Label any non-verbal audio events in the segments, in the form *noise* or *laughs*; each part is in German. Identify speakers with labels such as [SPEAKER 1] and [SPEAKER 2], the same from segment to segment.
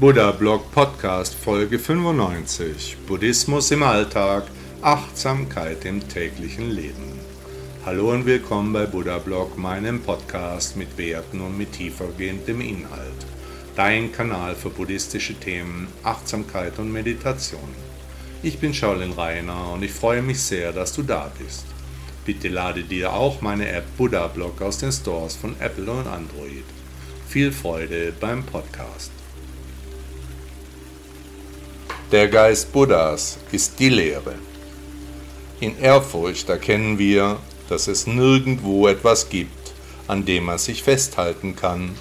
[SPEAKER 1] Buddha Blog Podcast Folge 95 Buddhismus im Alltag, Achtsamkeit im täglichen Leben. Hallo und willkommen bei Buddha Blog, meinem Podcast mit Werten und mit tiefergehendem Inhalt. Dein Kanal für buddhistische Themen, Achtsamkeit und Meditation. Ich bin Shaolin Rainer und ich freue mich sehr, dass du da bist. Bitte lade dir auch meine App Buddha Blog aus den Stores von Apple und Android. Viel Freude beim Podcast. Der Geist Buddhas ist die Lehre. In Ehrfurcht erkennen wir, dass es nirgendwo etwas gibt, an dem man sich festhalten kann,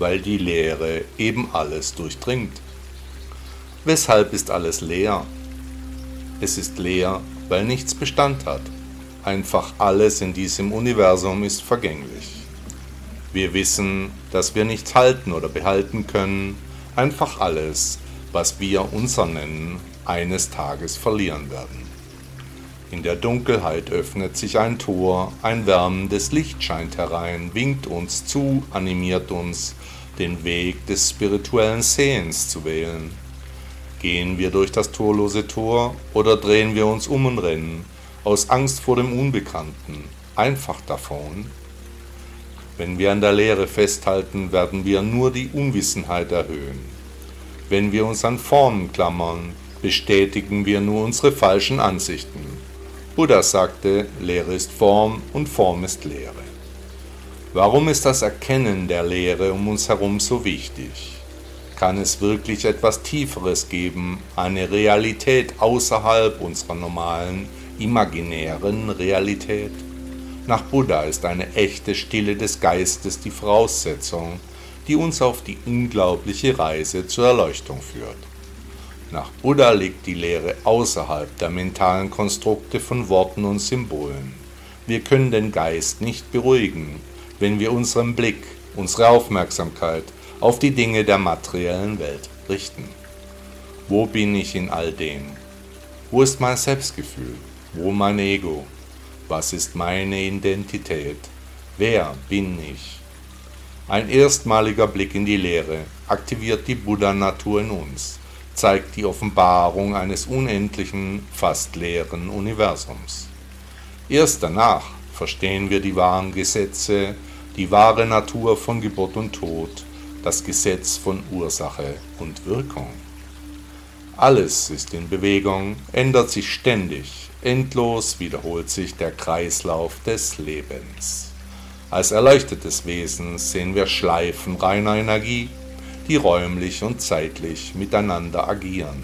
[SPEAKER 1] weil die Lehre eben alles durchdringt. Weshalb ist alles leer? Es ist leer, weil nichts Bestand hat. Einfach alles in diesem Universum ist vergänglich. Wir wissen, dass wir nichts halten oder behalten können, einfach alles, was wir unser nennen, eines Tages verlieren werden. In der Dunkelheit öffnet sich ein Tor, ein wärmendes Licht scheint herein, winkt uns zu, animiert uns, den Weg des spirituellen Sehens zu wählen. Gehen wir durch das torlose Tor oder drehen wir uns um und rennen, aus Angst vor dem Unbekannten, einfach davon? Wenn wir an der Lehre festhalten, werden wir nur die Unwissenheit erhöhen. Wenn wir uns an Formen klammern, bestätigen wir nur unsere falschen Ansichten. Buddha sagte, Lehre ist Form und Form ist Lehre. Warum ist das Erkennen der Lehre um uns herum so wichtig? Kann es wirklich etwas Tieferes geben, eine Realität außerhalb unserer normalen, imaginären Realität? Nach Buddha ist eine echte Stille des Geistes die Voraussetzung, die uns auf die unglaubliche Reise zur Erleuchtung führt. Nach Buddha liegt die Lehre außerhalb der mentalen Konstrukte von Worten und Symbolen. Wir können den Geist nicht beruhigen, wenn wir unseren Blick, unsere Aufmerksamkeit auf die Dinge der materiellen Welt richten. Wo bin ich in all dem? Wo ist mein Selbstgefühl? Wo mein Ego? Was ist meine Identität? Wer bin ich? Ein erstmaliger Blick in die Lehre aktiviert die Buddha-Natur in uns, zeigt die Offenbarung eines unendlichen, fast leeren Universums. Erst danach verstehen wir die wahren Gesetze, die wahre Natur von Geburt und Tod, das Gesetz von Ursache und Wirkung. Alles ist in Bewegung, ändert sich ständig, endlos wiederholt sich der Kreislauf des Lebens. Als erleuchtetes Wesen sehen wir Schleifen reiner Energie, die räumlich und zeitlich miteinander agieren,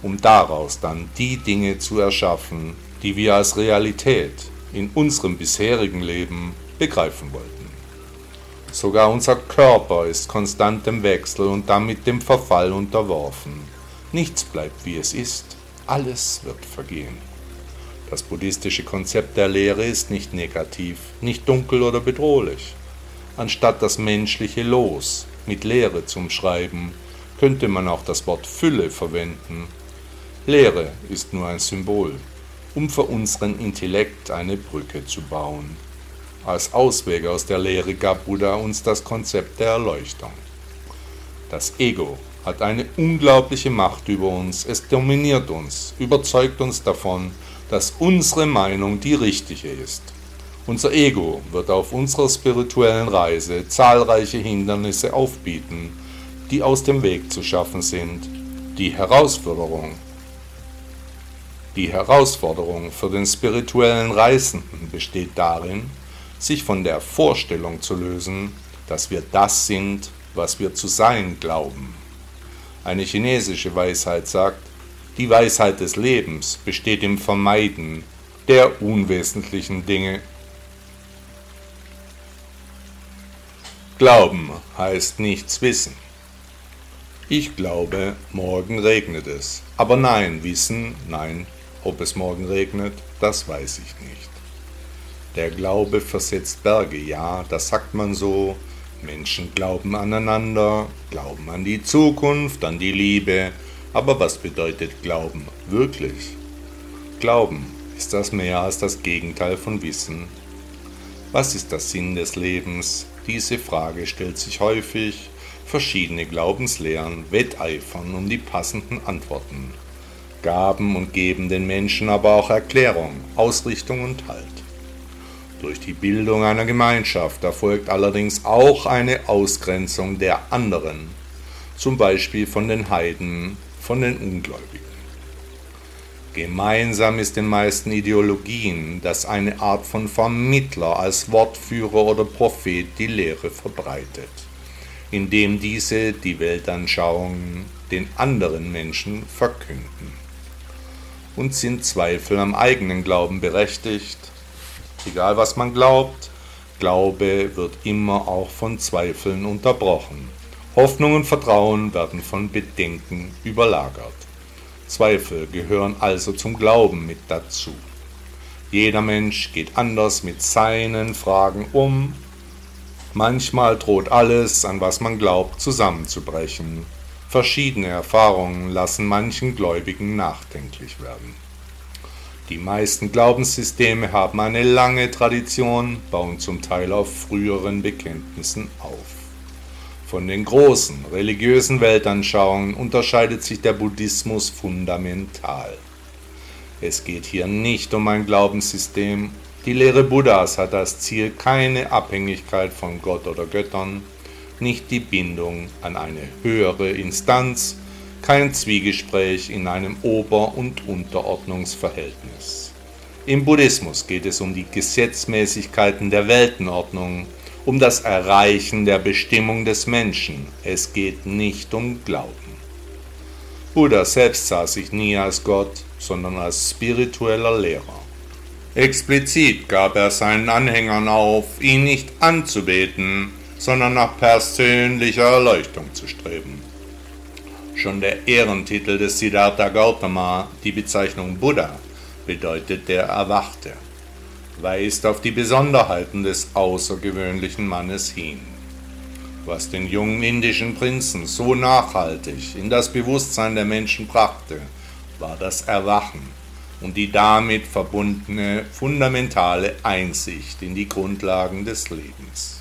[SPEAKER 1] um daraus dann die Dinge zu erschaffen, die wir als Realität in unserem bisherigen Leben begreifen wollten. Sogar unser Körper ist konstantem Wechsel und damit dem Verfall unterworfen. Nichts bleibt wie es ist, alles wird vergehen. Das buddhistische Konzept der Lehre ist nicht negativ, nicht dunkel oder bedrohlich. Anstatt das menschliche Los mit Lehre zum Schreiben, könnte man auch das Wort Fülle verwenden. Lehre ist nur ein Symbol, um für unseren Intellekt eine Brücke zu bauen. Als Ausweg aus der Lehre gab Buddha uns das Konzept der Erleuchtung. Das Ego hat eine unglaubliche Macht über uns, es dominiert uns, überzeugt uns davon, dass unsere Meinung die richtige ist. Unser Ego wird auf unserer spirituellen Reise zahlreiche Hindernisse aufbieten, die aus dem Weg zu schaffen sind. Die Herausforderung die Herausforderung für den spirituellen Reisenden besteht darin, sich von der Vorstellung zu lösen, dass wir das sind, was wir zu sein glauben. Eine chinesische Weisheit sagt, die Weisheit des Lebens besteht im Vermeiden der unwesentlichen Dinge. Glauben heißt nichts wissen. Ich glaube, morgen regnet es. Aber nein, wissen, nein, ob es morgen regnet, das weiß ich nicht. Der Glaube versetzt Berge, ja, das sagt man so. Menschen glauben aneinander, glauben an die Zukunft, an die Liebe. Aber was bedeutet Glauben wirklich? Glauben, ist das mehr als das Gegenteil von Wissen? Was ist der Sinn des Lebens? Diese Frage stellt sich häufig. Verschiedene Glaubenslehren wetteifern um die passenden Antworten, gaben und geben den Menschen aber auch Erklärung, Ausrichtung und Halt. Durch die Bildung einer Gemeinschaft erfolgt allerdings auch eine Ausgrenzung der anderen, zum Beispiel von den Heiden, von den Ungläubigen. Gemeinsam ist den meisten Ideologien, dass eine Art von Vermittler als Wortführer oder Prophet die Lehre verbreitet, indem diese die Weltanschauungen den anderen Menschen verkünden. Und sind Zweifel am eigenen Glauben berechtigt? Egal was man glaubt, Glaube wird immer auch von Zweifeln unterbrochen. Hoffnung und Vertrauen werden von Bedenken überlagert. Zweifel gehören also zum Glauben mit dazu. Jeder Mensch geht anders mit seinen Fragen um. Manchmal droht alles, an was man glaubt, zusammenzubrechen. Verschiedene Erfahrungen lassen manchen Gläubigen nachdenklich werden. Die meisten Glaubenssysteme haben eine lange Tradition, bauen zum Teil auf früheren Bekenntnissen auf. Von den großen religiösen Weltanschauungen unterscheidet sich der Buddhismus fundamental. Es geht hier nicht um ein Glaubenssystem. Die Lehre Buddhas hat das Ziel keine Abhängigkeit von Gott oder Göttern, nicht die Bindung an eine höhere Instanz, kein Zwiegespräch in einem Ober- und Unterordnungsverhältnis. Im Buddhismus geht es um die Gesetzmäßigkeiten der Weltenordnung, um das Erreichen der Bestimmung des Menschen. Es geht nicht um Glauben. Buddha selbst sah sich nie als Gott, sondern als spiritueller Lehrer. Explizit gab er seinen Anhängern auf, ihn nicht anzubeten, sondern nach persönlicher Erleuchtung zu streben. Schon der Ehrentitel des Siddhartha Gautama, die Bezeichnung Buddha, bedeutet der Erwachte weist auf die Besonderheiten des außergewöhnlichen Mannes hin. Was den jungen indischen Prinzen so nachhaltig in das Bewusstsein der Menschen brachte, war das Erwachen und die damit verbundene fundamentale Einsicht in die Grundlagen des Lebens.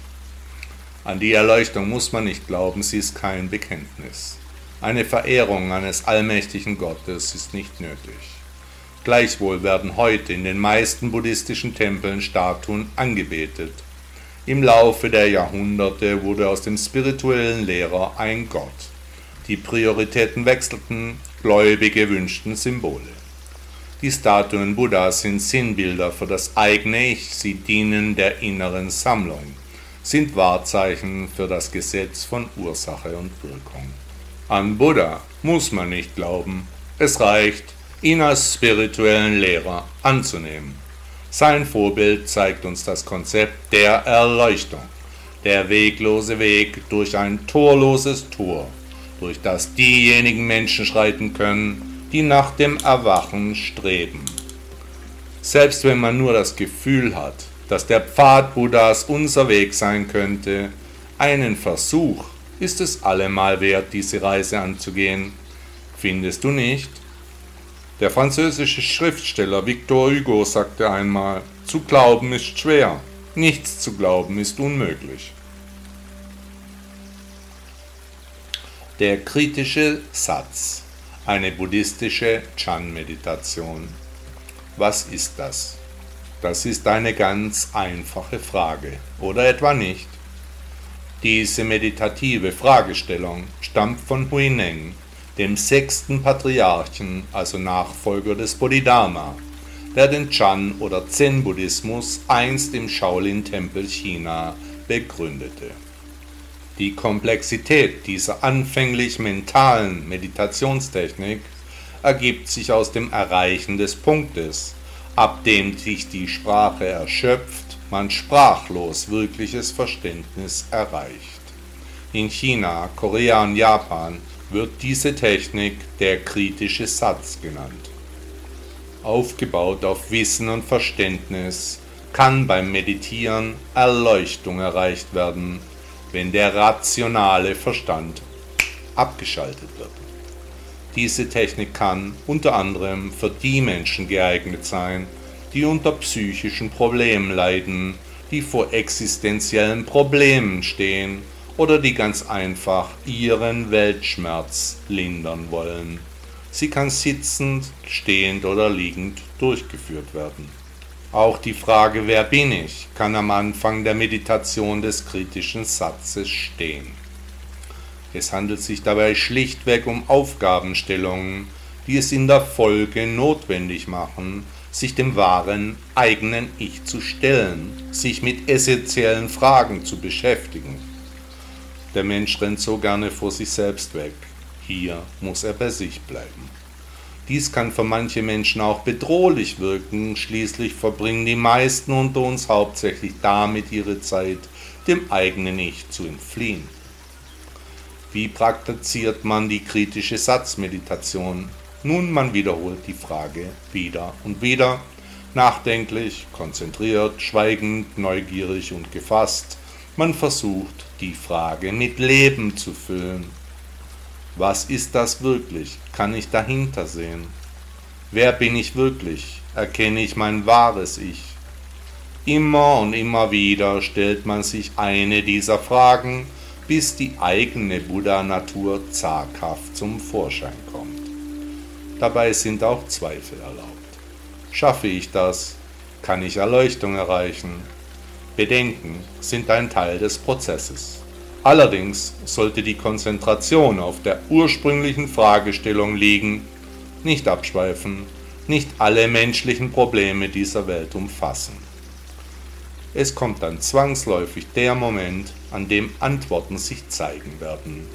[SPEAKER 1] An die Erleuchtung muss man nicht glauben, sie ist kein Bekenntnis. Eine Verehrung eines allmächtigen Gottes ist nicht nötig. Gleichwohl werden heute in den meisten buddhistischen Tempeln Statuen angebetet. Im Laufe der Jahrhunderte wurde aus dem spirituellen Lehrer ein Gott. Die Prioritäten wechselten, Gläubige wünschten Symbole. Die Statuen Buddhas sind Sinnbilder für das eigene Ich, sie dienen der inneren Sammlung, sind Wahrzeichen für das Gesetz von Ursache und Wirkung. An Buddha muss man nicht glauben, es reicht, ihn als spirituellen Lehrer anzunehmen. Sein Vorbild zeigt uns das Konzept der Erleuchtung, der weglose Weg durch ein torloses Tor, durch das diejenigen Menschen schreiten können, die nach dem Erwachen streben. Selbst wenn man nur das Gefühl hat, dass der Pfad Buddhas unser Weg sein könnte, einen Versuch ist es allemal wert, diese Reise anzugehen. Findest du nicht? Der französische Schriftsteller Victor Hugo sagte einmal, zu glauben ist schwer, nichts zu glauben ist unmöglich. Der kritische Satz, eine buddhistische Chan-Meditation. Was ist das? Das ist eine ganz einfache Frage, oder etwa nicht? Diese meditative Fragestellung stammt von Huineng, dem sechsten Patriarchen, also Nachfolger des Bodhidharma, der den Chan- oder Zen-Buddhismus einst im Shaolin-Tempel China begründete. Die Komplexität dieser anfänglich mentalen Meditationstechnik ergibt sich aus dem Erreichen des Punktes, ab dem sich die Sprache erschöpft, man sprachlos wirkliches Verständnis erreicht. In China, Korea und Japan wird diese Technik der kritische Satz genannt. Aufgebaut auf Wissen und Verständnis kann beim Meditieren Erleuchtung erreicht werden, wenn der rationale Verstand abgeschaltet wird. Diese Technik kann unter anderem für die Menschen geeignet sein, die unter psychischen Problemen leiden, die vor existenziellen Problemen stehen oder die ganz einfach ihren Weltschmerz lindern wollen. Sie kann sitzend, stehend oder liegend durchgeführt werden. Auch die Frage Wer bin ich kann am Anfang der Meditation des kritischen Satzes stehen. Es handelt sich dabei schlichtweg um Aufgabenstellungen, die es in der Folge notwendig machen, sich dem wahren eigenen Ich zu stellen, sich mit essentiellen Fragen zu beschäftigen. Der Mensch rennt so gerne vor sich selbst weg. Hier muss er bei sich bleiben. Dies kann für manche Menschen auch bedrohlich wirken, schließlich verbringen die meisten unter uns hauptsächlich damit ihre Zeit, dem eigenen Ich zu entfliehen. Wie praktiziert man die kritische Satzmeditation? Nun, man wiederholt die Frage wieder und wieder, nachdenklich, konzentriert, schweigend, neugierig und gefasst. Man versucht, die Frage mit Leben zu füllen, was ist das wirklich? Kann ich dahinter sehen? Wer bin ich wirklich? Erkenne ich mein wahres Ich? Immer und immer wieder stellt man sich eine dieser Fragen, bis die eigene Buddha-Natur zaghaft zum Vorschein kommt. Dabei sind auch Zweifel erlaubt. Schaffe ich das? Kann ich Erleuchtung erreichen? Bedenken sind ein Teil des Prozesses. Allerdings sollte die Konzentration auf der ursprünglichen Fragestellung liegen, nicht abschweifen, nicht alle menschlichen Probleme dieser Welt umfassen. Es kommt dann zwangsläufig der Moment, an dem Antworten sich zeigen werden.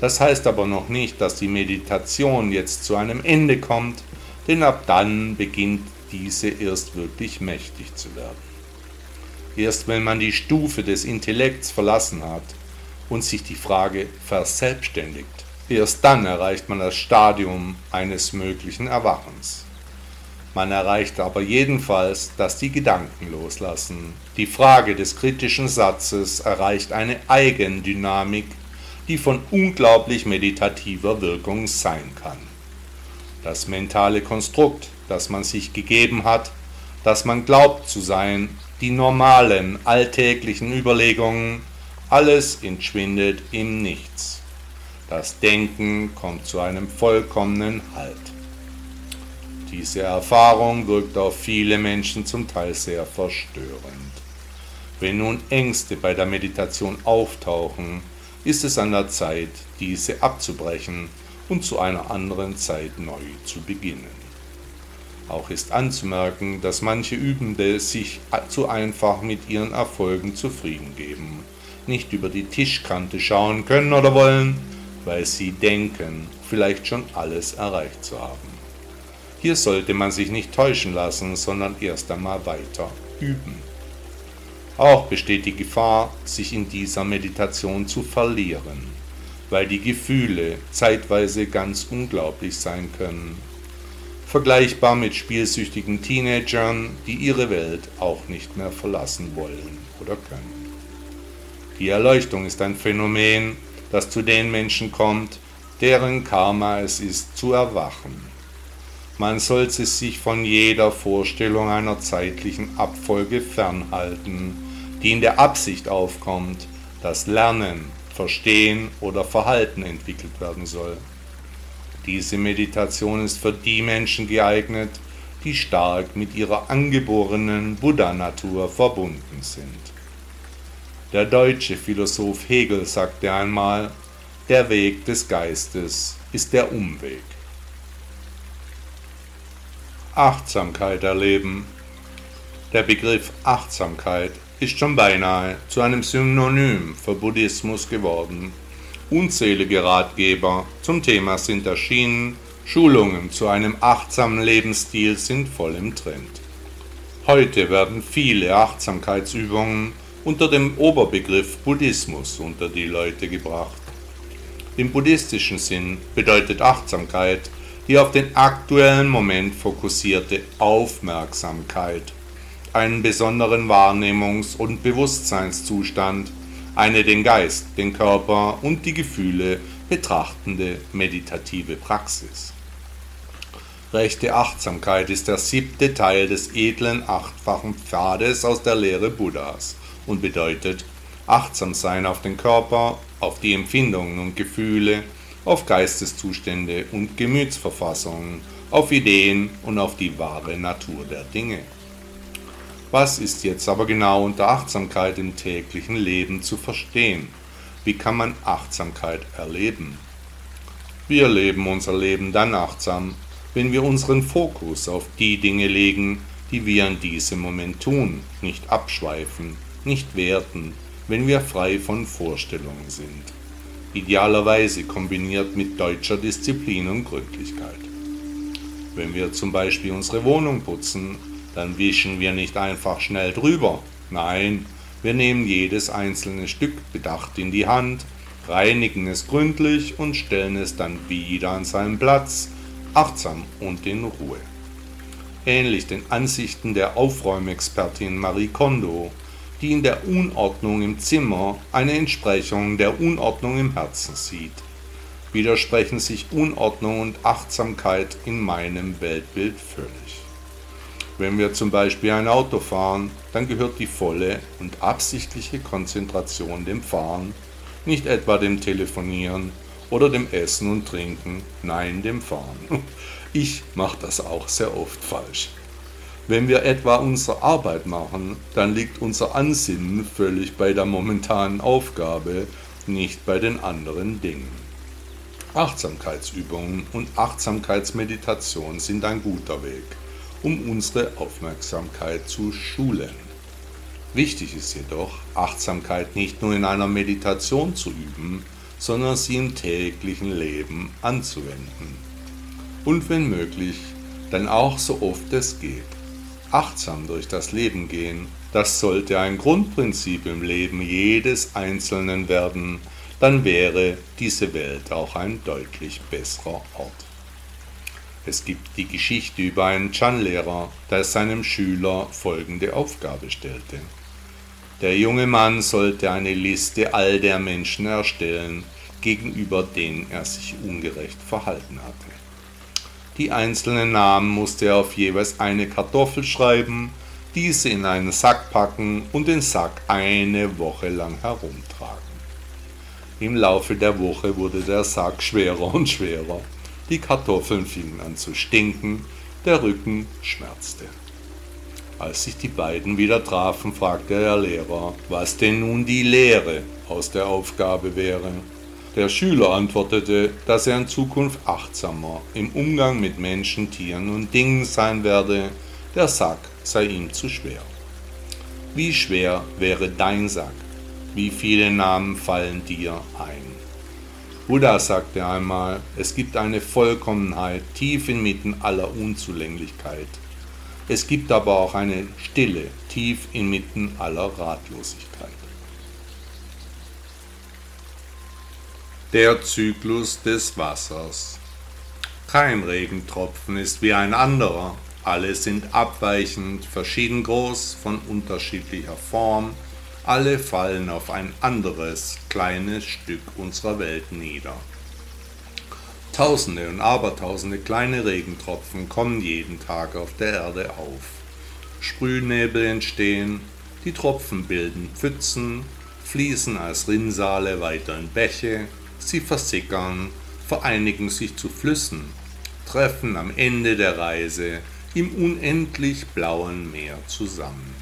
[SPEAKER 1] Das heißt aber noch nicht, dass die Meditation jetzt zu einem Ende kommt, denn ab dann beginnt diese erst wirklich mächtig zu werden. Erst wenn man die Stufe des Intellekts verlassen hat, und sich die Frage verselbstständigt. Erst dann erreicht man das Stadium eines möglichen Erwachens. Man erreicht aber jedenfalls, dass die Gedanken loslassen. Die Frage des kritischen Satzes erreicht eine Eigendynamik, die von unglaublich meditativer Wirkung sein kann. Das mentale Konstrukt, das man sich gegeben hat, das man glaubt zu sein, die normalen, alltäglichen Überlegungen, alles entschwindet im Nichts. Das Denken kommt zu einem vollkommenen Halt. Diese Erfahrung wirkt auf viele Menschen zum Teil sehr verstörend. Wenn nun Ängste bei der Meditation auftauchen, ist es an der Zeit, diese abzubrechen und zu einer anderen Zeit neu zu beginnen. Auch ist anzumerken, dass manche Übende sich zu einfach mit ihren Erfolgen zufrieden geben nicht über die Tischkante schauen können oder wollen, weil sie denken, vielleicht schon alles erreicht zu haben. Hier sollte man sich nicht täuschen lassen, sondern erst einmal weiter üben. Auch besteht die Gefahr, sich in dieser Meditation zu verlieren, weil die Gefühle zeitweise ganz unglaublich sein können. Vergleichbar mit spielsüchtigen Teenagern, die ihre Welt auch nicht mehr verlassen wollen oder können. Die Erleuchtung ist ein Phänomen, das zu den Menschen kommt, deren Karma es ist zu erwachen. Man sollte sich von jeder Vorstellung einer zeitlichen Abfolge fernhalten, die in der Absicht aufkommt, dass Lernen, Verstehen oder Verhalten entwickelt werden soll. Diese Meditation ist für die Menschen geeignet, die stark mit ihrer angeborenen Buddha-Natur verbunden sind. Der deutsche Philosoph Hegel sagte einmal, der Weg des Geistes ist der Umweg. Achtsamkeit erleben. Der Begriff Achtsamkeit ist schon beinahe zu einem Synonym für Buddhismus geworden. Unzählige Ratgeber zum Thema sind erschienen, Schulungen zu einem achtsamen Lebensstil sind voll im Trend. Heute werden viele Achtsamkeitsübungen unter dem Oberbegriff Buddhismus unter die Leute gebracht. Im buddhistischen Sinn bedeutet Achtsamkeit die auf den aktuellen Moment fokussierte Aufmerksamkeit, einen besonderen Wahrnehmungs- und Bewusstseinszustand, eine den Geist, den Körper und die Gefühle betrachtende meditative Praxis. Rechte Achtsamkeit ist der siebte Teil des edlen achtfachen Pfades aus der Lehre Buddhas und bedeutet achtsam sein auf den Körper, auf die Empfindungen und Gefühle, auf Geisteszustände und Gemütsverfassungen, auf Ideen und auf die wahre Natur der Dinge. Was ist jetzt aber genau unter Achtsamkeit im täglichen Leben zu verstehen? Wie kann man Achtsamkeit erleben? Wir leben unser Leben dann achtsam, wenn wir unseren Fokus auf die Dinge legen, die wir in diesem Moment tun, nicht abschweifen, nicht werten, wenn wir frei von Vorstellungen sind. Idealerweise kombiniert mit deutscher Disziplin und Gründlichkeit. Wenn wir zum Beispiel unsere Wohnung putzen, dann wischen wir nicht einfach schnell drüber. Nein, wir nehmen jedes einzelne Stück bedacht in die Hand, reinigen es gründlich und stellen es dann wieder an seinen Platz, achtsam und in Ruhe. Ähnlich den Ansichten der Aufräumexpertin Marie Kondo, die in der Unordnung im Zimmer eine Entsprechung der Unordnung im Herzen sieht. Widersprechen sich Unordnung und Achtsamkeit in meinem Weltbild völlig. Wenn wir zum Beispiel ein Auto fahren, dann gehört die volle und absichtliche Konzentration dem Fahren, nicht etwa dem Telefonieren oder dem Essen und Trinken, nein dem Fahren. *laughs* Ich mache das auch sehr oft falsch. Wenn wir etwa unsere Arbeit machen, dann liegt unser Ansinnen völlig bei der momentanen Aufgabe, nicht bei den anderen Dingen. Achtsamkeitsübungen und Achtsamkeitsmeditation sind ein guter Weg, um unsere Aufmerksamkeit zu schulen. Wichtig ist jedoch, Achtsamkeit nicht nur in einer Meditation zu üben, sondern sie im täglichen Leben anzuwenden. Und wenn möglich, dann auch so oft es geht. Achtsam durch das Leben gehen, das sollte ein Grundprinzip im Leben jedes Einzelnen werden, dann wäre diese Welt auch ein deutlich besserer Ort. Es gibt die Geschichte über einen Chan-Lehrer, der seinem Schüler folgende Aufgabe stellte. Der junge Mann sollte eine Liste all der Menschen erstellen, gegenüber denen er sich ungerecht verhalten hatte. Die einzelnen Namen musste er auf jeweils eine Kartoffel schreiben, diese in einen Sack packen und den Sack eine Woche lang herumtragen. Im Laufe der Woche wurde der Sack schwerer und schwerer. Die Kartoffeln fingen an zu stinken, der Rücken schmerzte. Als sich die beiden wieder trafen, fragte der Lehrer, was denn nun die Lehre aus der Aufgabe wäre. Der Schüler antwortete, dass er in Zukunft achtsamer im Umgang mit Menschen, Tieren und Dingen sein werde, der Sack sei ihm zu schwer. Wie schwer wäre dein Sack? Wie viele Namen fallen dir ein? Buddha sagte einmal, es gibt eine Vollkommenheit tief inmitten aller Unzulänglichkeit. Es gibt aber auch eine Stille tief inmitten aller Ratlosigkeit. Der Zyklus des Wassers. Kein Regentropfen ist wie ein anderer. Alle sind abweichend, verschieden groß, von unterschiedlicher Form. Alle fallen auf ein anderes, kleines Stück unserer Welt nieder. Tausende und Abertausende kleine Regentropfen kommen jeden Tag auf der Erde auf. Sprühnebel entstehen, die Tropfen bilden Pfützen, fließen als Rinnsale weiter in Bäche, sie versickern, vereinigen sich zu Flüssen, treffen am Ende der Reise im unendlich blauen Meer zusammen.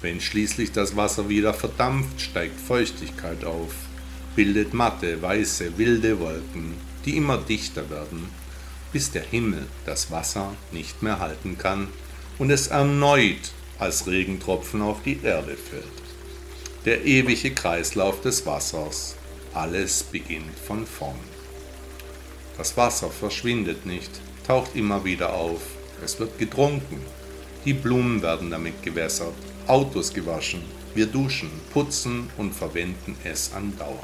[SPEAKER 1] Wenn schließlich das Wasser wieder verdampft, steigt Feuchtigkeit auf, bildet matte, weiße, wilde Wolken, die immer dichter werden, bis der Himmel das Wasser nicht mehr halten kann und es erneut als Regentropfen auf die Erde fällt. Der ewige Kreislauf des Wassers, alles beginnt von vorn. Das Wasser verschwindet nicht, taucht immer wieder auf, es wird getrunken, die Blumen werden damit gewässert, Autos gewaschen, wir duschen, putzen und verwenden es andauernd.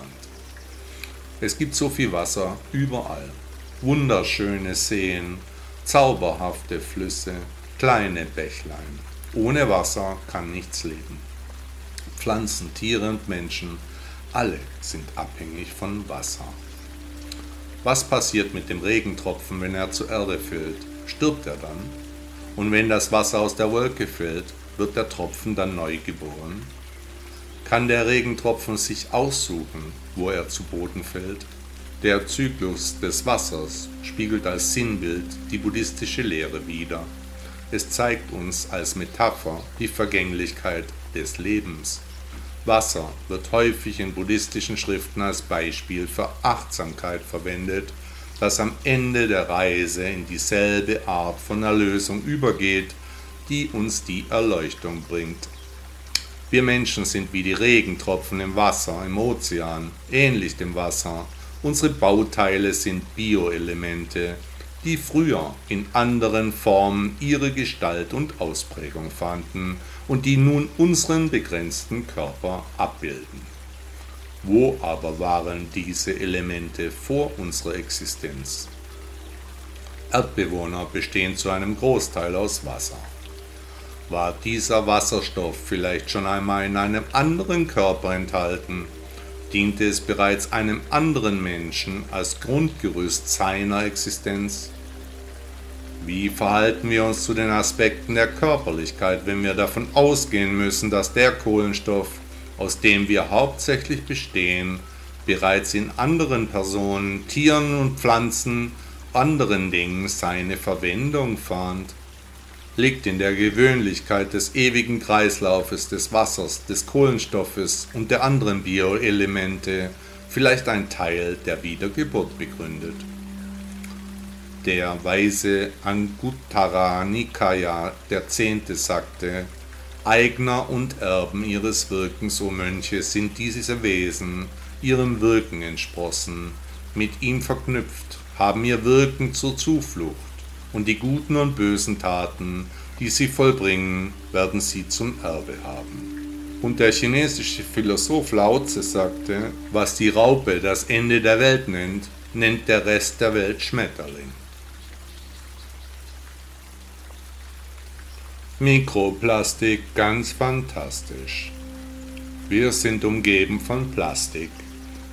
[SPEAKER 1] Es gibt so viel Wasser überall. Wunderschöne Seen, zauberhafte Flüsse, kleine Bächlein. Ohne Wasser kann nichts leben. Pflanzen, Tiere und Menschen, alle sind abhängig von Wasser. Was passiert mit dem Regentropfen, wenn er zur Erde fällt? Stirbt er dann? Und wenn das Wasser aus der Wolke fällt, wird der Tropfen dann neu geboren? Kann der Regentropfen sich aussuchen, wo er zu Boden fällt? Der Zyklus des Wassers spiegelt als Sinnbild die buddhistische Lehre wider. Es zeigt uns als Metapher die Vergänglichkeit des Lebens. Wasser wird häufig in buddhistischen Schriften als Beispiel für Achtsamkeit verwendet, das am Ende der Reise in dieselbe Art von Erlösung übergeht, die uns die Erleuchtung bringt. Wir Menschen sind wie die Regentropfen im Wasser, im Ozean, ähnlich dem Wasser. Unsere Bauteile sind Bioelemente, die früher in anderen Formen ihre Gestalt und Ausprägung fanden und die nun unseren begrenzten Körper abbilden. Wo aber waren diese Elemente vor unserer Existenz? Erdbewohner bestehen zu einem Großteil aus Wasser. War dieser Wasserstoff vielleicht schon einmal in einem anderen Körper enthalten? Diente es bereits einem anderen Menschen als Grundgerüst seiner Existenz? Wie verhalten wir uns zu den Aspekten der Körperlichkeit, wenn wir davon ausgehen müssen, dass der Kohlenstoff, aus dem wir hauptsächlich bestehen, bereits in anderen Personen, Tieren und Pflanzen, anderen Dingen seine Verwendung fand? Liegt in der Gewöhnlichkeit des ewigen Kreislaufes des Wassers, des Kohlenstoffes und der anderen Bioelemente vielleicht ein Teil der Wiedergeburt begründet. Der weise Anguttara Nikaya der Zehnte sagte, Eigner und Erben ihres Wirkens, o Mönche, sind diese Wesen, ihrem Wirken entsprossen, mit ihm verknüpft, haben ihr Wirken zur Zuflucht und die guten und bösen Taten, die sie vollbringen, werden sie zum Erbe haben. Und der chinesische Philosoph Lao Tse sagte, was die Raupe das Ende der Welt nennt, nennt der Rest der Welt Schmetterling. Mikroplastik ganz fantastisch. Wir sind umgeben von Plastik.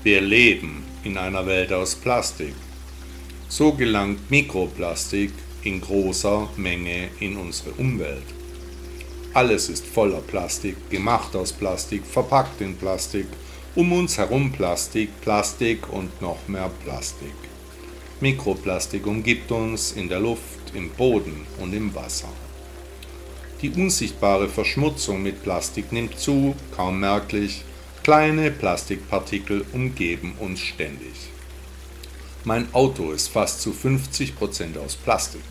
[SPEAKER 1] Wir leben in einer Welt aus Plastik. So gelangt Mikroplastik in großer Menge in unsere Umwelt. Alles ist voller Plastik, gemacht aus Plastik, verpackt in Plastik, um uns herum Plastik, Plastik und noch mehr Plastik. Mikroplastik umgibt uns in der Luft, im Boden und im Wasser. Die unsichtbare Verschmutzung mit Plastik nimmt zu, kaum merklich, kleine Plastikpartikel umgeben uns ständig. Mein Auto ist fast zu 50% aus Plastik.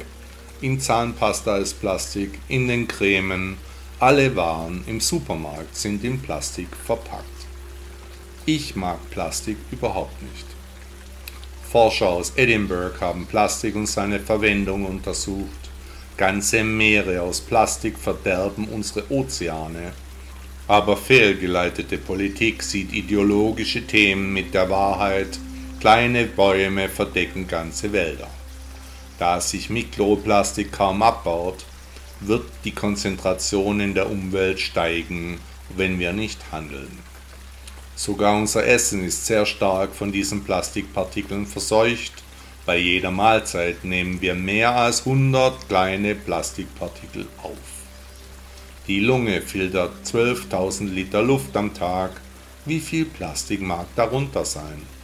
[SPEAKER 1] In Zahnpasta ist Plastik, in den Cremen, alle Waren im Supermarkt sind in Plastik verpackt. Ich mag Plastik überhaupt nicht. Forscher aus Edinburgh haben Plastik und seine Verwendung untersucht. Ganze Meere aus Plastik verderben unsere Ozeane. Aber fehlgeleitete Politik sieht ideologische Themen mit der Wahrheit Kleine Bäume verdecken ganze Wälder. Da sich Mikroplastik kaum abbaut, wird die Konzentration in der Umwelt steigen, wenn wir nicht handeln. Sogar unser Essen ist sehr stark von diesen Plastikpartikeln verseucht. Bei jeder Mahlzeit nehmen wir mehr als 100 kleine Plastikpartikel auf. Die Lunge filtert 12.000 Liter Luft am Tag. Wie viel Plastik mag darunter sein?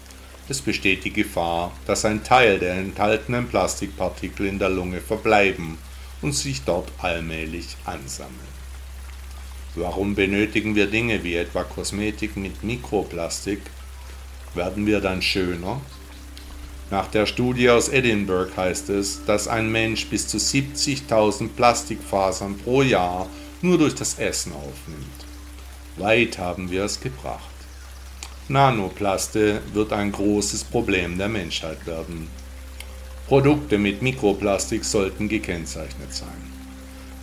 [SPEAKER 1] Es besteht die Gefahr, dass ein Teil der enthaltenen Plastikpartikel in der Lunge verbleiben und sich dort allmählich ansammeln. Warum benötigen wir Dinge wie etwa Kosmetik mit Mikroplastik? Werden wir dann schöner? Nach der Studie aus Edinburgh heißt es, dass ein Mensch bis zu 70.000 Plastikfasern pro Jahr nur durch das Essen aufnimmt. Weit haben wir es gebracht. Nanoplaste wird ein großes Problem der Menschheit werden. Produkte mit Mikroplastik sollten gekennzeichnet sein.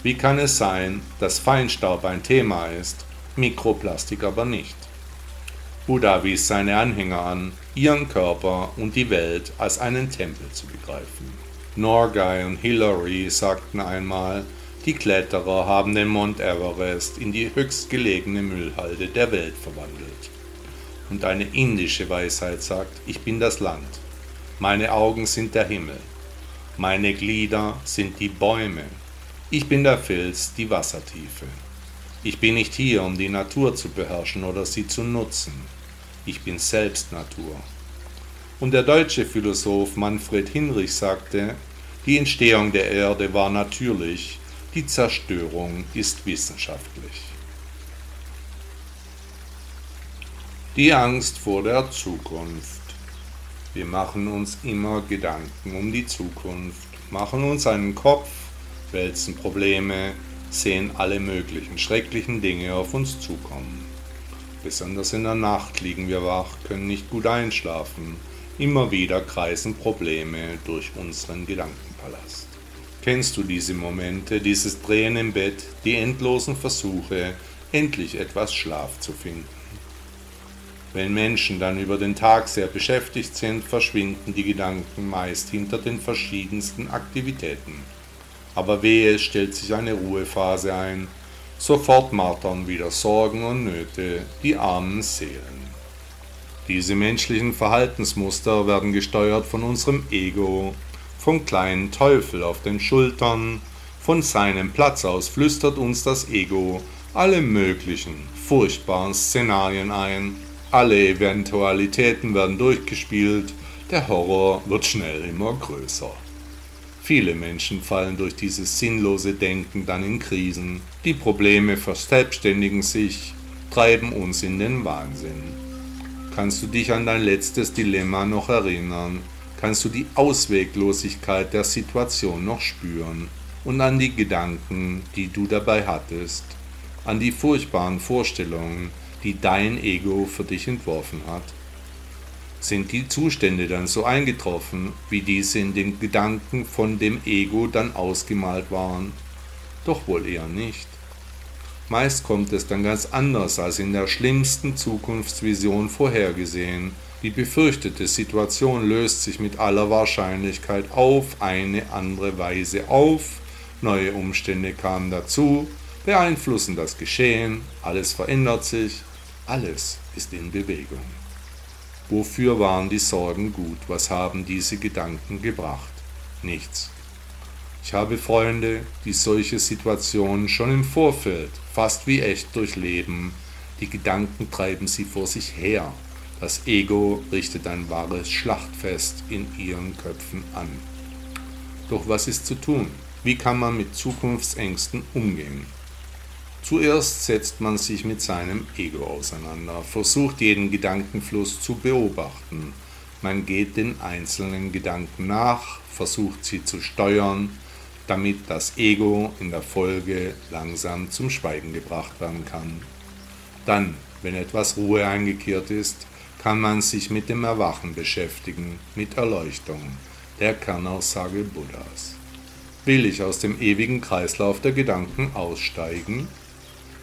[SPEAKER 1] Wie kann es sein, dass Feinstaub ein Thema ist, Mikroplastik aber nicht? Buddha wies seine Anhänger an, ihren Körper und die Welt als einen Tempel zu begreifen. Norgay und Hillary sagten einmal, die Kletterer haben den Mount Everest in die höchstgelegene Müllhalde der Welt verwandelt. Und eine indische Weisheit sagt, ich bin das Land, meine Augen sind der Himmel, meine Glieder sind die Bäume, ich bin der Fels, die Wassertiefe. Ich bin nicht hier, um die Natur zu beherrschen oder sie zu nutzen. Ich bin selbst Natur. Und der deutsche Philosoph Manfred Hinrich sagte, die Entstehung der Erde war natürlich, die Zerstörung ist wissenschaftlich. Die Angst vor der Zukunft. Wir machen uns immer Gedanken um die Zukunft, machen uns einen Kopf, wälzen Probleme, sehen alle möglichen schrecklichen Dinge auf uns zukommen. Besonders in der Nacht liegen wir wach, können nicht gut einschlafen. Immer wieder kreisen Probleme durch unseren Gedankenpalast. Kennst du diese Momente, dieses Drehen im Bett, die endlosen Versuche, endlich etwas Schlaf zu finden? Wenn Menschen dann über den Tag sehr beschäftigt sind, verschwinden die Gedanken meist hinter den verschiedensten Aktivitäten. Aber wehe, es stellt sich eine Ruhephase ein, sofort martern wieder Sorgen und Nöte die armen Seelen. Diese menschlichen Verhaltensmuster werden gesteuert von unserem Ego, vom kleinen Teufel auf den Schultern, von seinem Platz aus flüstert uns das Ego alle möglichen furchtbaren Szenarien ein, alle Eventualitäten werden durchgespielt, der Horror wird schnell immer größer. Viele Menschen fallen durch dieses sinnlose Denken dann in Krisen, die Probleme verselbstständigen sich, treiben uns in den Wahnsinn. Kannst du dich an dein letztes Dilemma noch erinnern, kannst du die Ausweglosigkeit der Situation noch spüren? Und an die Gedanken, die du dabei hattest, an die furchtbaren Vorstellungen, die dein Ego für dich entworfen hat. Sind die Zustände dann so eingetroffen, wie diese in den Gedanken von dem Ego dann ausgemalt waren? Doch wohl eher nicht. Meist kommt es dann ganz anders als in der schlimmsten Zukunftsvision vorhergesehen, die befürchtete Situation löst sich mit aller Wahrscheinlichkeit auf eine andere Weise auf, neue Umstände kamen dazu, beeinflussen das Geschehen, alles verändert sich, alles ist in Bewegung. Wofür waren die Sorgen gut? Was haben diese Gedanken gebracht? Nichts. Ich habe Freunde, die solche Situationen schon im Vorfeld fast wie echt durchleben. Die Gedanken treiben sie vor sich her, das Ego richtet ein wahres Schlachtfest in ihren Köpfen an. Doch was ist zu tun? Wie kann man mit Zukunftsängsten umgehen? Zuerst setzt man sich mit seinem Ego auseinander, versucht jeden Gedankenfluss zu beobachten. Man geht den einzelnen Gedanken nach, versucht sie zu steuern, damit das Ego in der Folge langsam zum Schweigen gebracht werden kann. Dann, wenn etwas Ruhe eingekehrt ist, kann man sich mit dem Erwachen beschäftigen, mit Erleuchtung, der Kernaussage Buddhas. Will ich aus dem ewigen Kreislauf der Gedanken aussteigen?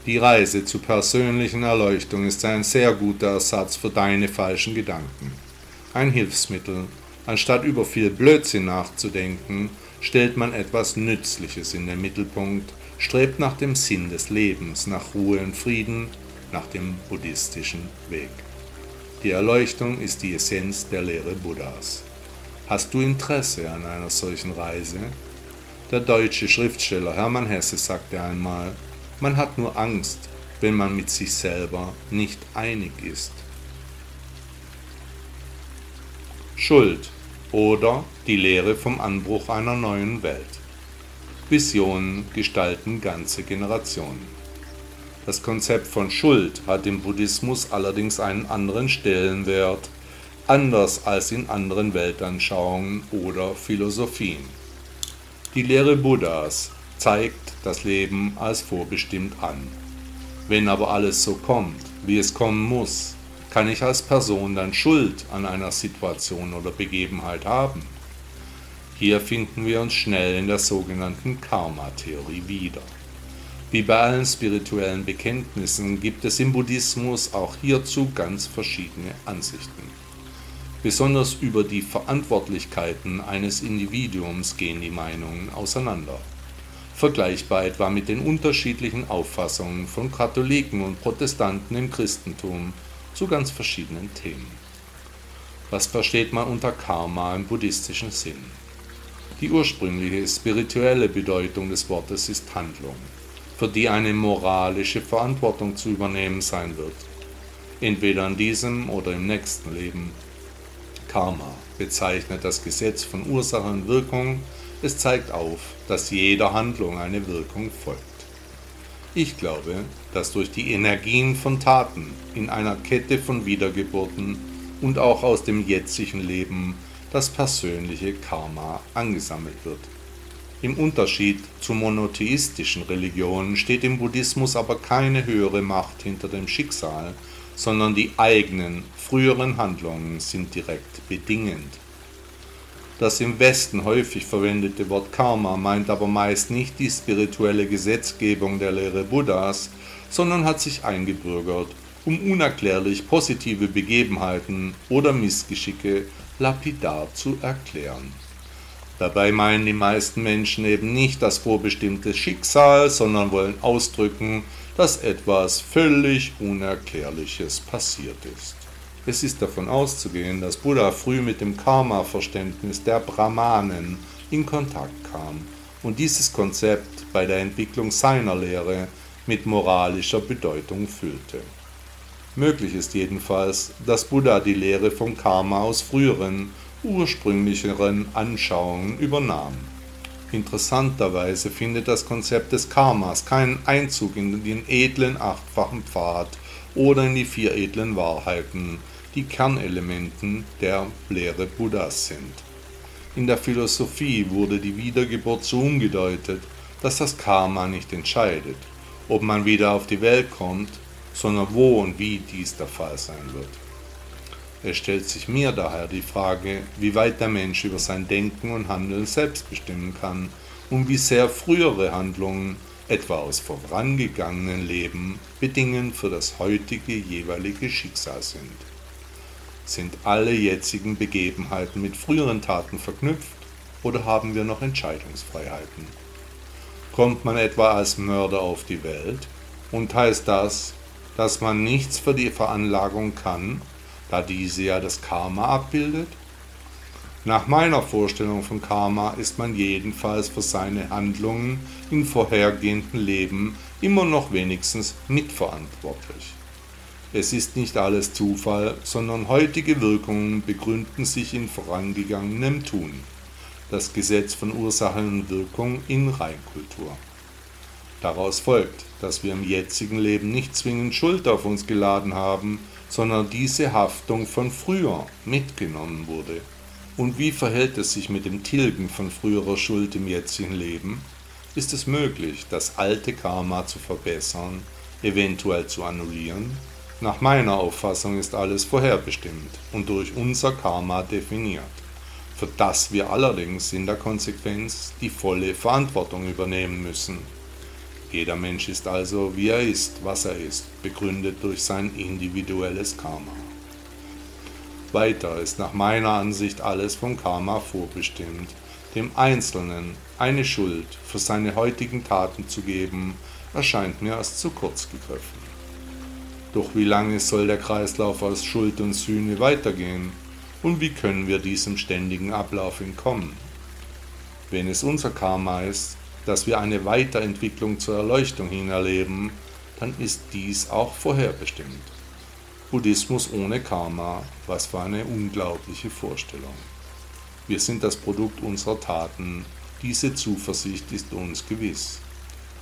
[SPEAKER 1] Die Reise zur persönlichen Erleuchtung ist ein sehr guter Ersatz für deine falschen Gedanken. Ein Hilfsmittel. Anstatt über viel Blödsinn nachzudenken, stellt man etwas Nützliches in den Mittelpunkt, strebt nach dem Sinn des Lebens, nach Ruhe und Frieden, nach dem buddhistischen Weg. Die Erleuchtung ist die Essenz der Lehre Buddhas. Hast du Interesse an einer solchen Reise? Der deutsche Schriftsteller Hermann Hesse sagte einmal, man hat nur Angst, wenn man mit sich selber nicht einig ist. Schuld oder die Lehre vom Anbruch einer neuen Welt. Visionen gestalten ganze Generationen. Das Konzept von Schuld hat im Buddhismus allerdings einen anderen Stellenwert, anders als in anderen Weltanschauungen oder Philosophien. Die Lehre Buddhas zeigt das Leben als vorbestimmt an. Wenn aber alles so kommt, wie es kommen muss, kann ich als Person dann Schuld an einer Situation oder Begebenheit haben. Hier finden wir uns schnell in der sogenannten Karma-Theorie wieder. Wie bei allen spirituellen Bekenntnissen gibt es im Buddhismus auch hierzu ganz verschiedene Ansichten. Besonders über die Verantwortlichkeiten eines Individuums gehen die Meinungen auseinander. Vergleichbar etwa mit den unterschiedlichen Auffassungen von Katholiken und Protestanten im Christentum zu ganz verschiedenen Themen. Was versteht man unter Karma im buddhistischen Sinn? Die ursprüngliche spirituelle Bedeutung des Wortes ist Handlung, für die eine moralische Verantwortung zu übernehmen sein wird, entweder in diesem oder im nächsten Leben Karma bezeichnet das Gesetz von Ursache und Wirkung. Es zeigt auf, dass jeder Handlung eine Wirkung folgt. Ich glaube, dass durch die Energien von Taten in einer Kette von Wiedergeburten und auch aus dem jetzigen Leben das persönliche Karma angesammelt wird. Im Unterschied zu monotheistischen Religionen steht im Buddhismus aber keine höhere Macht hinter dem Schicksal, sondern die eigenen früheren Handlungen sind direkt bedingend. Das im Westen häufig verwendete Wort Karma meint aber meist nicht die spirituelle Gesetzgebung der Lehre Buddhas, sondern hat sich eingebürgert, um unerklärlich positive Begebenheiten oder Missgeschicke lapidar zu erklären. Dabei meinen die meisten Menschen eben nicht das vorbestimmte Schicksal, sondern wollen ausdrücken, dass etwas völlig Unerklärliches passiert ist. Es ist davon auszugehen, dass Buddha früh mit dem Karma-Verständnis der Brahmanen in Kontakt kam und dieses Konzept bei der Entwicklung seiner Lehre mit moralischer Bedeutung füllte. Möglich ist jedenfalls, dass Buddha die Lehre vom Karma aus früheren, ursprünglicheren Anschauungen übernahm. Interessanterweise findet das Konzept des Karmas keinen Einzug in den edlen achtfachen Pfad oder in die vier edlen Wahrheiten, die Kernelementen der Lehre Buddhas sind. In der Philosophie wurde die Wiedergeburt so umgedeutet, dass das Karma nicht entscheidet, ob man wieder auf die Welt kommt, sondern wo und wie dies der Fall sein wird. Es stellt sich mir daher die Frage, wie weit der Mensch über sein Denken und Handeln selbst bestimmen kann und wie sehr frühere Handlungen, etwa aus vorangegangenen Leben, bedingend für das heutige jeweilige Schicksal sind. Sind alle jetzigen Begebenheiten mit früheren Taten verknüpft oder haben wir noch Entscheidungsfreiheiten? Kommt man etwa als Mörder auf die Welt und heißt das, dass man nichts für die Veranlagung kann da diese ja das Karma abbildet? Nach meiner Vorstellung von Karma ist man jedenfalls für seine Handlungen in vorhergehenden Leben immer noch wenigstens mitverantwortlich. Es ist nicht alles Zufall, sondern heutige Wirkungen begründen sich in vorangegangenem Tun. Das Gesetz von Ursache und Wirkung in Reinkultur. Daraus folgt, dass wir im jetzigen Leben nicht zwingend Schuld auf uns geladen haben, sondern diese Haftung von früher mitgenommen wurde. Und wie verhält es sich mit dem Tilgen von früherer Schuld im jetzigen Leben? Ist es möglich, das alte Karma zu verbessern, eventuell zu annullieren? Nach meiner Auffassung ist alles vorherbestimmt und durch unser Karma definiert, für das wir allerdings in der Konsequenz die volle Verantwortung übernehmen müssen. Jeder Mensch ist also, wie er ist, was er ist, begründet durch sein individuelles Karma. Weiter ist nach meiner Ansicht alles vom Karma vorbestimmt. Dem Einzelnen eine Schuld für seine heutigen Taten zu geben, erscheint mir als zu kurz gegriffen. Doch wie lange soll der Kreislauf aus Schuld und Sühne weitergehen? Und wie können wir diesem ständigen Ablauf entkommen? Wenn es unser Karma ist, dass wir eine Weiterentwicklung zur Erleuchtung hin erleben, dann ist dies auch vorherbestimmt. Buddhismus ohne Karma, was für eine unglaubliche Vorstellung. Wir sind das Produkt unserer Taten, diese Zuversicht ist uns gewiss.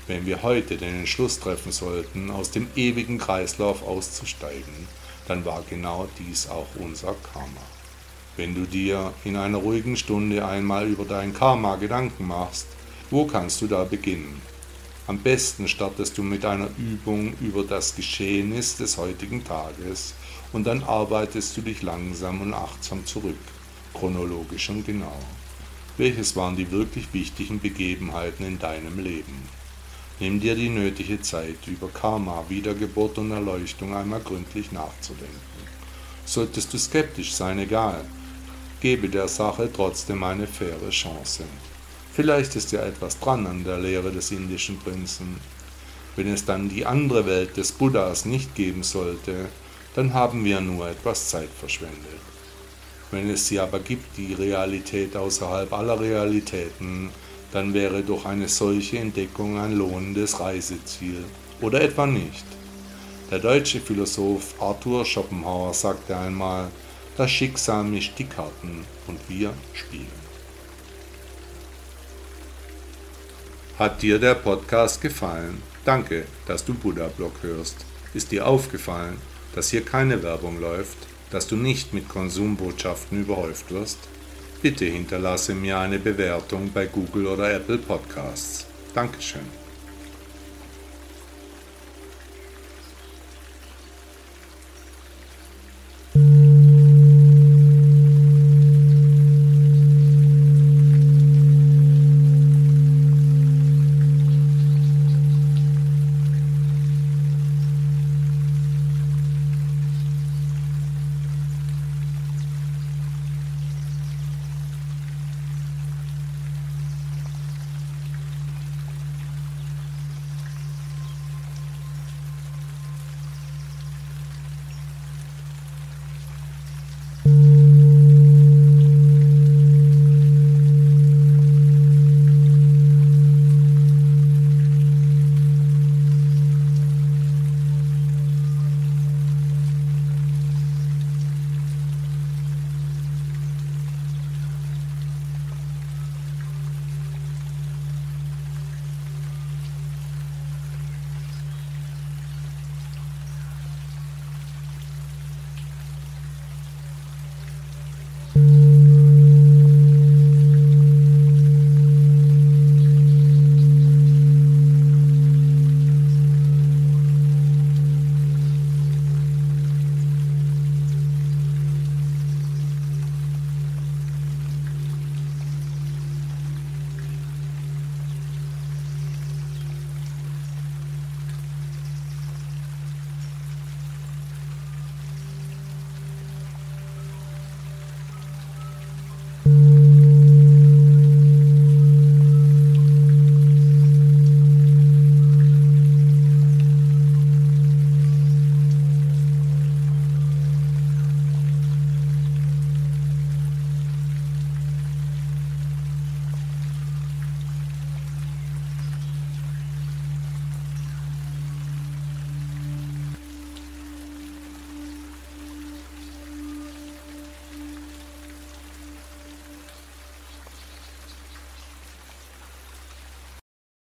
[SPEAKER 1] Wenn wir heute den Entschluss treffen sollten, aus dem ewigen Kreislauf auszusteigen, dann war genau dies auch unser Karma. Wenn du dir in einer ruhigen Stunde einmal über dein Karma Gedanken machst, wo kannst du da beginnen? Am besten startest du mit einer Übung über das Geschehnis des heutigen Tages und dann arbeitest du dich langsam und achtsam zurück, chronologisch und genau. Welches waren die wirklich wichtigen Begebenheiten in deinem Leben? Nimm dir die nötige Zeit, über Karma, Wiedergeburt und Erleuchtung einmal gründlich nachzudenken. Solltest du skeptisch sein, egal. Gebe der Sache trotzdem eine faire Chance. Vielleicht ist ja etwas dran an der Lehre des indischen Prinzen. Wenn es dann die andere Welt des Buddhas nicht geben sollte, dann haben wir nur etwas Zeit verschwendet. Wenn es sie aber gibt, die Realität außerhalb aller Realitäten, dann wäre doch eine solche Entdeckung ein lohnendes Reiseziel. Oder etwa nicht. Der deutsche Philosoph Arthur Schopenhauer sagte einmal, das Schicksal mischt die Karten und wir spielen. Hat dir der Podcast gefallen? Danke, dass du Buddha Blog hörst. Ist dir aufgefallen, dass hier keine Werbung läuft, dass du nicht mit Konsumbotschaften überhäuft wirst? Bitte hinterlasse mir eine Bewertung bei Google oder Apple Podcasts. Dankeschön.